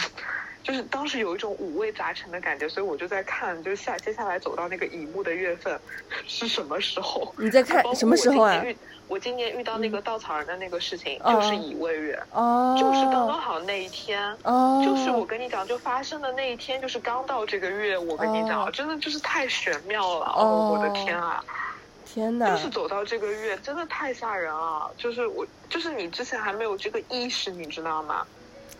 就是当时有一种五味杂陈的感觉，所以我就在看，就下接下来走到那个乙木的月份是什么时候？你在看什么时候啊？我今年遇到那个稻草人的那个事情，就是乙未月，哦，就是刚刚好那一天，哦，就是我跟你讲，就发生的那一天，就是刚到这个月，我跟你讲，真的就是太玄妙了，哦，我的天啊！天呐！就是走到这个月，真的太吓人了。就是我，就是你之前还没有这个意识，你知道吗？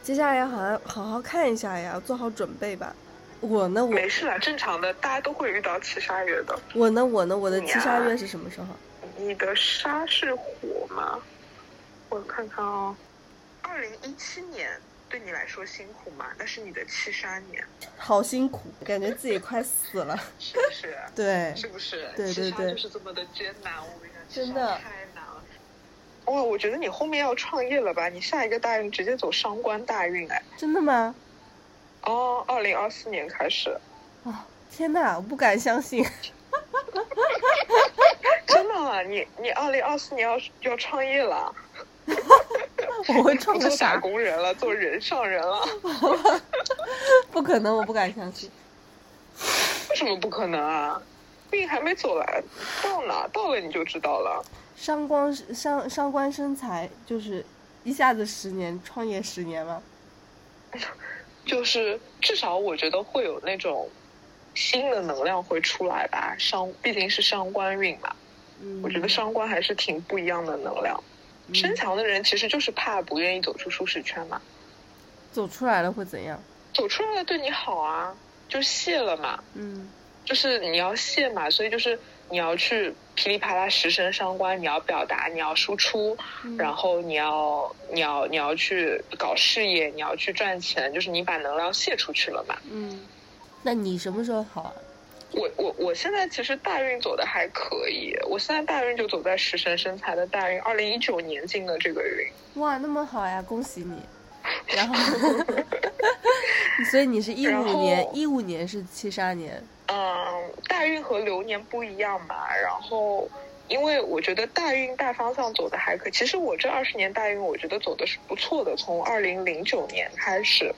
接下来要好像好好看一下呀，做好准备吧。我呢，我没事啦，正常的，大家都会遇到七杀月的。我呢，我呢，我的七杀月是什么时候？你的杀是火吗？我看看哦，二零一七年。对你来说辛苦吗？那是你的七杀年，好辛苦，感觉自己快死了，是不是？对，是不是？对对对，就是这么的艰难，我跟你讲，真的。哇，我觉得你后面要创业了吧？你下一个大运直接走商官大运哎，真的吗？哦，二零二四年开始。哦，天哪，我不敢相信。真的，你你二零二四年要要创业了。我会创个打工人了，做人上人了。不可能，我不敢相信。为什么不可能啊？病还没走完，到哪到了你就知道了。商官商商官生财，就是一下子十年创业十年吗？就是至少我觉得会有那种新的能量会出来吧。商毕竟是伤官运嘛，我觉得伤官还是挺不一样的能量。身强的人其实就是怕不愿意走出舒适圈嘛，走出来了会怎样？走出来了对你好啊，就谢了嘛。嗯，就是你要泄嘛，所以就是你要去噼里啪啦十神伤官，你要表达，你要输出，然后你要你要你要去搞事业，你要去赚钱，就是你把能量泄出去了嘛。嗯，那你什么时候好啊？我我我现在其实大运走的还可以，我现在大运就走在食神生财的大运，二零一九年进的这个运。哇，那么好呀，恭喜你！然后，所以你是一五年，一五年是七杀年。嗯，大运和流年不一样嘛，然后。因为我觉得大运大方向走的还可以，其实我这二十年大运我觉得走的是不错的。从二零零九年开始，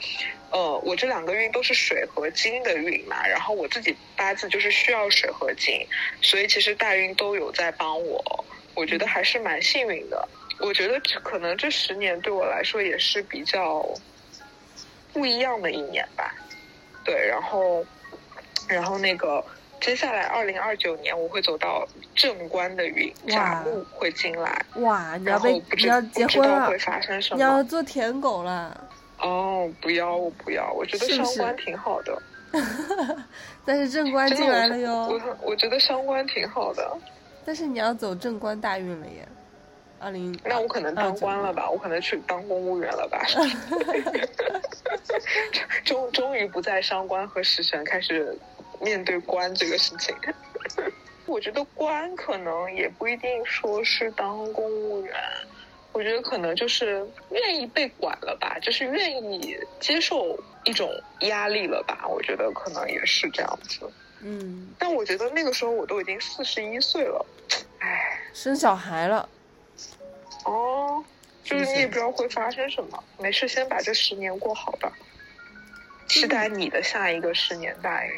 呃，我这两个运都是水和金的运嘛，然后我自己八字就是需要水和金，所以其实大运都有在帮我，我觉得还是蛮幸运的。我觉得可能这十年对我来说也是比较不一样的一年吧。对，然后，然后那个。接下来，二零二九年我会走到正官的运，甲木会进来。哇，你要被你要结婚了，会发生什么？你要做舔狗了。哦，不要，我不要，我觉得伤官挺好的。但是正官进来了哟。我我觉得伤官挺好的。但是你要走正官大运了耶，二零。那我可能当官了吧？我可能去当公务员了吧？终终于不再伤官和食神开始。面对官这个事情，我觉得官可能也不一定说是当公务员，我觉得可能就是愿意被管了吧，就是愿意接受一种压力了吧。我觉得可能也是这样子。嗯，但我觉得那个时候我都已经四十一岁了，唉，生小孩了。哦，就是你也不知道会发生什么，没事，先把这十年过好吧。期待你的下一个十年大运。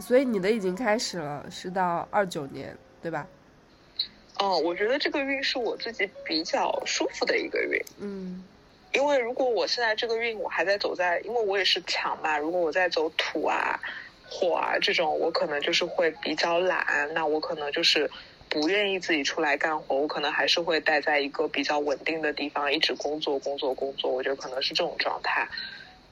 所以你的已经开始了，是到二九年，对吧？哦，我觉得这个运是我自己比较舒服的一个运。嗯，因为如果我现在这个运我还在走在，因为我也是强嘛，如果我在走土啊、火啊这种，我可能就是会比较懒，那我可能就是不愿意自己出来干活，我可能还是会待在一个比较稳定的地方，一直工作、工作、工作。我觉得可能是这种状态。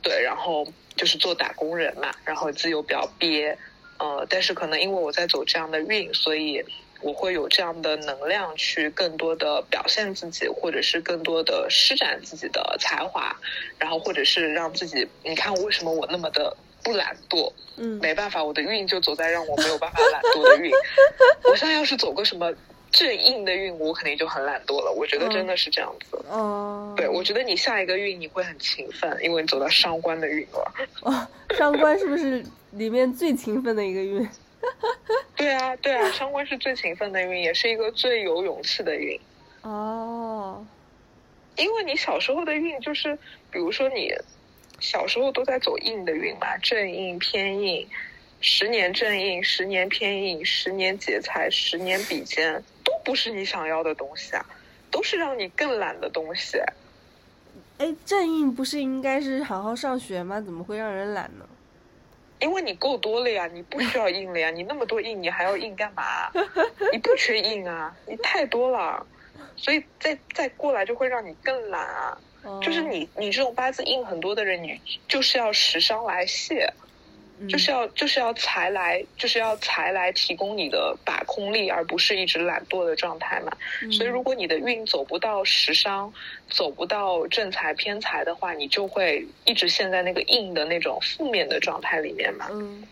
对，然后就是做打工人嘛，然后自由比较憋，呃，但是可能因为我在走这样的运，所以。我会有这样的能量去更多的表现自己，或者是更多的施展自己的才华，然后或者是让自己，你看为什么我那么的不懒惰？嗯，没办法，我的运就走在让我没有办法懒惰的运。我现在要是走个什么正印的运，我肯定就很懒惰了。我觉得真的是这样子。哦，对，我觉得你下一个运你会很勤奋，因为你走到伤官的运了。哦，伤官是不是里面最勤奋的一个运？对啊，对啊，伤官是最勤奋的运，也是一个最有勇气的运。哦，因为你小时候的运就是，比如说你小时候都在走硬的运嘛，正印、偏印，十年正印，十年偏印，十年劫财，十年比肩，都不是你想要的东西啊，都是让你更懒的东西。哎，正印不是应该是好好上学吗？怎么会让人懒呢？因为你够多了呀，你不需要印了呀，你那么多印，你还要印干嘛？你不缺印啊，你太多了，所以再再过来就会让你更懒啊。就是你你这种八字硬很多的人，你就是要食伤来泄。就是要就是要财来就是要财来提供你的把控力，而不是一直懒惰的状态嘛。所以如果你的运走不到食伤，走不到正财偏财的话，你就会一直陷在那个硬的那种负面的状态里面嘛。嗯，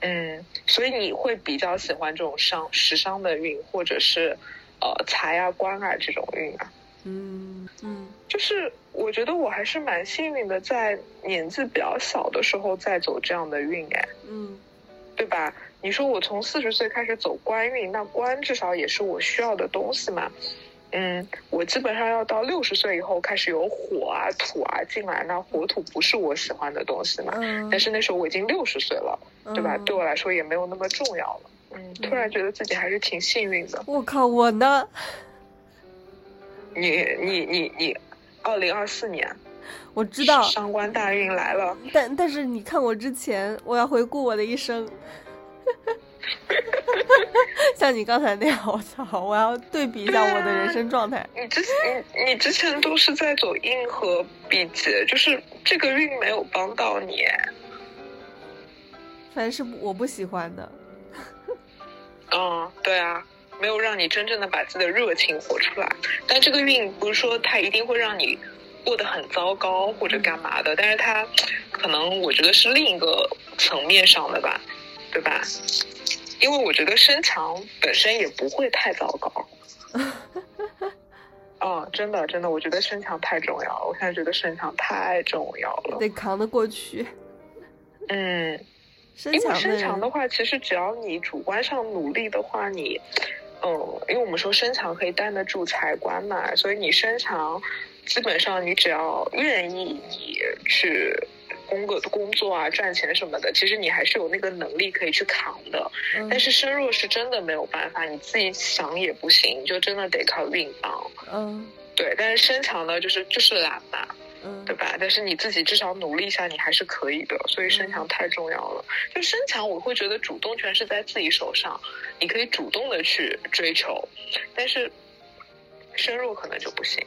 嗯，所以你会比较喜欢这种伤时伤的运，或者是呃财啊官啊这种运啊。嗯嗯，就是我觉得我还是蛮幸运的，在年纪比较小的时候再走这样的运，哎，嗯，对吧？你说我从四十岁开始走官运，那官至少也是我需要的东西嘛。嗯，我基本上要到六十岁以后开始有火啊土啊进来，那火土不是我喜欢的东西嘛。嗯，但是那时候我已经六十岁了，对吧？对我来说也没有那么重要了。嗯，突然觉得自己还是挺幸运的。我靠，我呢？你你你你，二零二四年，我知道上官大运来了。但但是你看我之前，我要回顾我的一生，像你刚才那样，我操！我要对比一下我的人生状态。你之前你你之前都是在走硬和比劫，就是这个运没有帮到你。反正是我不喜欢的。嗯，对啊。没有让你真正的把自己的热情活出来，但这个运不是说它一定会让你过得很糟糕或者干嘛的，但是它可能我觉得是另一个层面上的吧，对吧？因为我觉得身强本身也不会太糟糕。哦，真的真的，我觉得身强太重要了，我现在觉得身强太重要了，得扛得过去。嗯，因为身强的话，其实只要你主观上努力的话，你。嗯，因为我们说身强可以担得住财官嘛，所以你身强，基本上你只要愿意你去工作、工作啊、赚钱什么的，其实你还是有那个能力可以去扛的。但是身弱是真的没有办法，你自己想也不行，就真的得靠运帮。嗯，对，但是身强呢，就是就是懒嘛。嗯，对吧？但是你自己至少努力一下，你还是可以的。所以身强太重要了。就身强，我会觉得主动权是在自己手上，你可以主动的去追求。但是身弱可能就不行。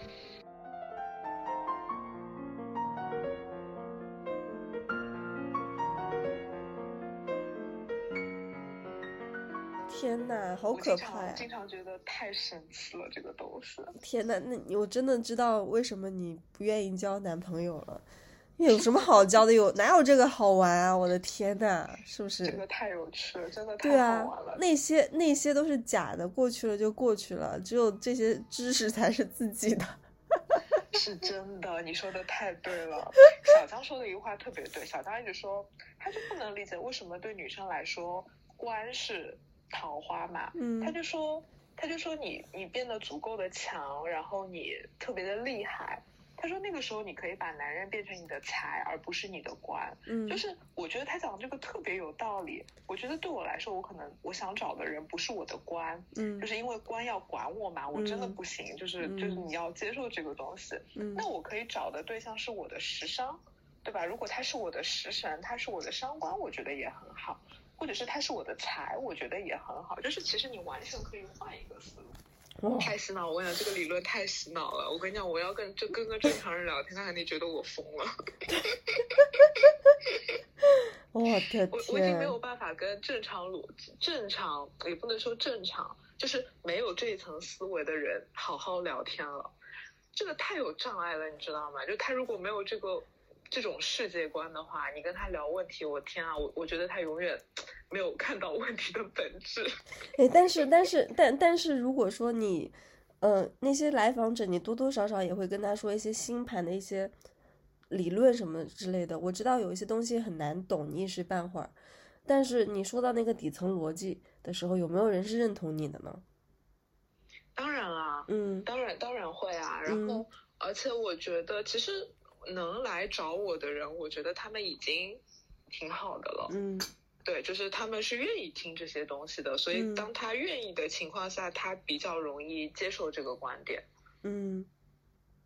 天呐，好可怕呀！经常觉得太神奇了，这个都是。天呐，那我真的知道为什么你不愿意交男朋友了。有什么好交的？有哪有这个好玩啊？我的天呐，是不是？这个太有趣了，真的太啊好玩了。，那些那些都是假的，过去了就过去了，只有这些知识才是自己的。是真的，你说的太对了。小江说的一句话特别对，小江一直说，他就不能理解为什么对女生来说，官是桃花嘛，嗯他就说，他就说你你变得足够的强，然后你特别的厉害。他说那个时候你可以把男人变成你的财，而不是你的官。嗯，就是我觉得他讲的这个特别有道理。我觉得对我来说，我可能我想找的人不是我的官，嗯就是因为官要管我嘛，我真的嗯不行，就是嗯就是你要接受这个东西。嗯那我可以找的对象是我的食伤，对吧？如果他是我的食神，他是我的伤官，我觉得也很好；或者是他是我的财，我觉得也很好。就是其实你完全可以换一个思路。太洗脑！我跟你讲，这个理论太洗脑了。我跟你讲，我要跟就跟个正常人聊天，他肯定觉得我疯了。我的我我已经没有，办法跟正常逻辑、正常也不能说正常，就是没有这一层思维的人好好聊天了。这个太有障碍了，你知道吗？就他如果没有这个这种世界观的话，你跟他聊问题，我天啊，我我觉得他永远 没有看到问题的本质。哎，但是但是但但是如果说你，呃，那些来访者，你多多少少也会跟他说一些星盘的一些理论什么之类的。我知道有一些东西很难懂，你一时半会儿，但是你说到那个底层逻辑的时候，有没有人是认同你的呢？当然啊，嗯当然当然会啊。然后，嗯而且我觉得，其实能来找我的人，我觉得他们已经挺好的了。嗯对，就是他们是愿意听这些东西的，所以嗯当他愿意的情况下，他比较容易接受这个观点。嗯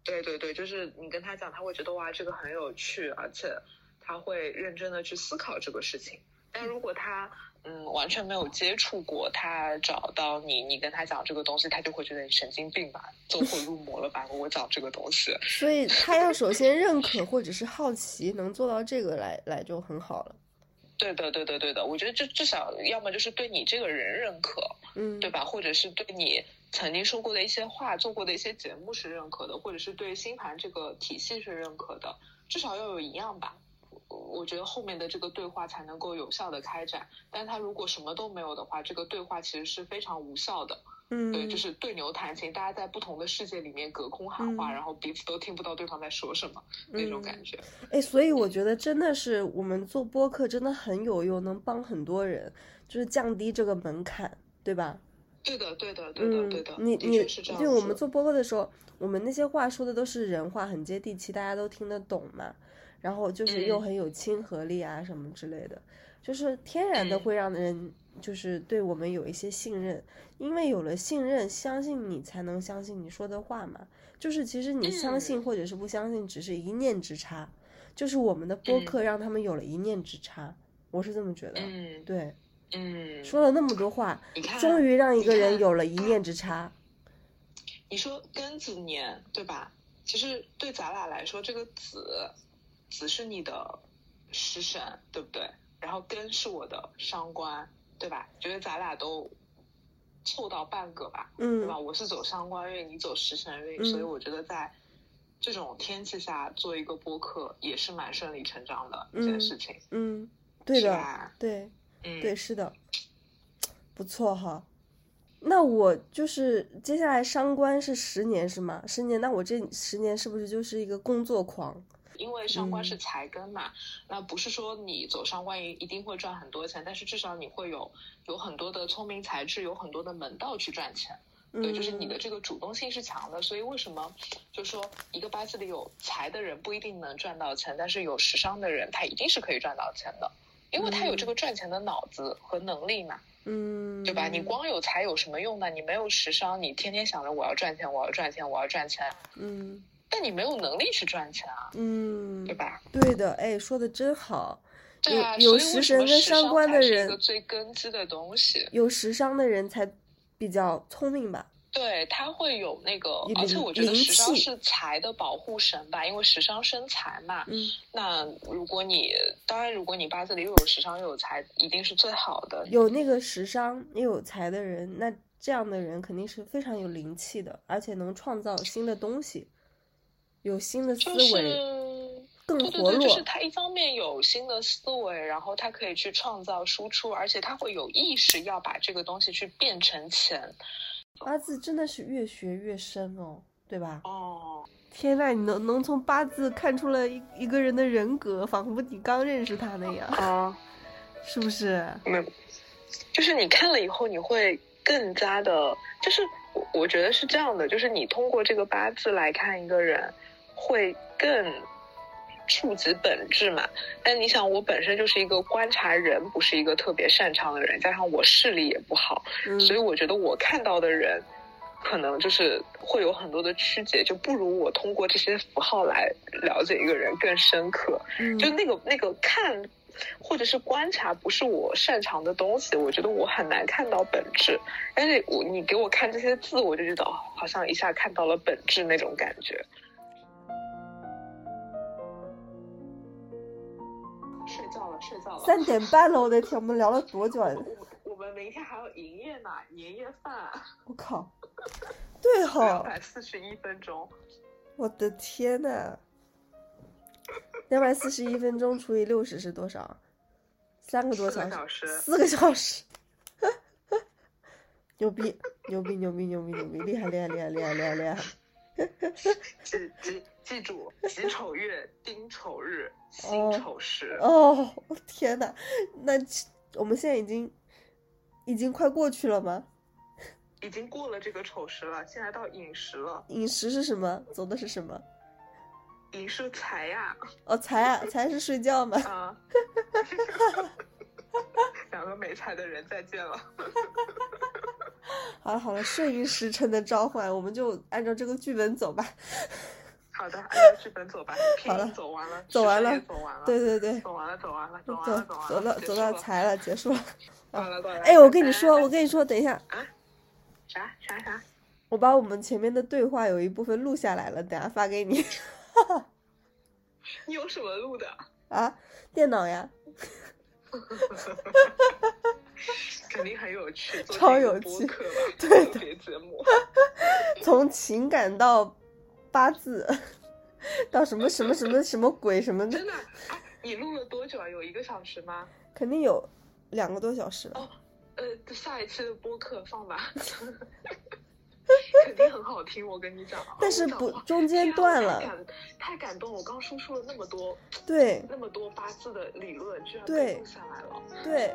对对对，就是你跟他讲，他会觉得哇，这个很有趣，而且他会认真的去思考这个事情。但如果他嗯完全没有接触过，他找到你，你跟他讲这个东西，他就会觉得你神经病吧，走火入魔了吧，跟我讲这个东西。所以他要首先认可或者是好奇，能做到这个来来就很好了。对的，对的，对的，我觉得至至少要么就是对你这个人认可，嗯，对吧？或者是对你曾经说过的一些话、做过的一些节目是认可的，或者是对星盘这个体系是认可的，至少要有一样吧。我觉得后面的这个对话才能够有效的开展。但他如果什么都没有的话，这个对话其实是非常无效的。嗯，对，就是对牛弹琴，大家在不同的世界里面隔空喊话，嗯然后彼此都听不到对方在说什么、那种感觉。哎，所以我觉得真的是我们做播客真的很有用，能帮很多人，就是降低这个门槛，对吧？对的，对的，对的，嗯对的，，你你的确是这样子对我们做播客的时候，我们那些话说的都是人话，很接地气，大家都听得懂嘛。然后就是又嗯很有亲和力啊什么之类的，就是天然的嗯会让人就是对我们有一些信任，因为有了信任，相信你才能相信你说的话嘛。就是其实你相信嗯或者是不相信，只是一念之差。就是我们的播嗯客让他们有了一念之差，我是这么觉得。嗯对，嗯，说了那么多话，终于让一个人有了一念之差。你说庚子年对吧？其实对咱俩来说，这个子，子是你的食神，对不对？然后根是我的伤官，对吧？觉得咱俩都凑到半个吧，嗯对吧？嗯我是走伤官运，你走食神运，嗯所以我觉得在这种天气下做一个播客也是蛮顺理成章的一件嗯事情，嗯，对的？对嗯，对，是的，不错哈。那我就是接下来伤官是十年是吗？十年，那我这十年是不是就是一个工作狂？因为伤官是嗯财根嘛，那不是说你走伤官一一定会赚很多钱，但是至少你会有有很多的聪明才智，有很多的门道去赚钱。对，就是你的嗯这个主动性是强的，所以为什么就说一个八字里有财的人不一定能赚到钱，但是有时伤的人他一定是可以赚到钱的，因为他有这个赚钱的脑子和能力嘛，嗯，对吧？你光有财有什么用呢？你没有时伤，你天天想着我要赚钱，我要赚钱，我要赚钱，嗯但你没有能力去赚钱啊，嗯，对吧？对的，哎，说的真好。对啊，有有食神跟什么时伤官的人一个最根基的东西。有时伤的人才比较聪明吧？对，他会有那个有，而且灵我觉得灵时伤气是财的保护神吧，因为时伤生财嘛。嗯，那如果你当然，如果你八字里又有时伤又有财，一定是最好的。有那个时伤又有财的人，那这样的人肯定是非常有灵气的，而且能创造新的东西，有新的思就维。是更对对对，活络。就是他一方面有新的思维，然后他可以去创造输出，而且他会有意识要把这个东西去变成钱。八字真的是越学越深哦，对吧？哦，天呐，你能能从八字看出来一一个人的人格，仿佛你刚认识他那样，啊，是不是？没，就是你看了以后，你会更加的，就是我我觉得是这样的，就是你通过这个八字来看一个人，会更触及本质嘛。但你想，我本身就是一个观察人，不是一个特别擅长的人，加上我视力也不好，嗯，所以我觉得我看到的人，可能就是会有很多的曲解，就不如我通过这些符号来了解一个人更深刻。嗯就那个那个看，或者是观察，不是我擅长的东西，我觉得我很难看到本质。但是我你给我看这些字，我就觉得哦，好像一下看到了本质那种感觉。三点半了，我的天，我们聊了多久啊？我我们明天还要营业呢，年夜饭，我靠，对哈两，百四十一分钟。我的天呐，两百四十一分钟除以六十是多少？三个多小小时四个小时，牛逼，牛逼，牛逼，牛逼，牛逼，厉害，厉害，厉害，厉害，厉害，厉害！记住，己丑月丁丑日辛哦丑时。哦，天呐，那我们现在已经已经快过去了吗？已经过了这个丑时了，现在到寅时了。饮食是什么？走的是什么？寅是财呀，哦，财啊，财是睡觉吗？啊，两个没财的人再见了。好 了好了，顺应时辰的召唤，我们就按照这个剧本走吧。好的，按照剧本走吧。好了走完了，走完了对对对，走完了，走完了，走完走了，走完了，走到走到财了，结束了。过了过了。哎，我跟你说，我跟你说，等一下啊，啥啥啥？我把我们前面的对话有一部分录下来了，等下发给你。你有什么录的？啊，电脑呀，肯定很有趣，做超成一个有趣播客吧，对特别节目。从情感到八字，到什么什么什么什么鬼什么的真，的？哎，你录了多久啊？有一个小时吗？肯定有两个多小时了。哦，呃，下一期的播客放吧，肯定很好听，我跟你讲。但是不中间断了太感太感动了！我刚输出了那么多对那么多八字的理论，居然对被录下来了。对，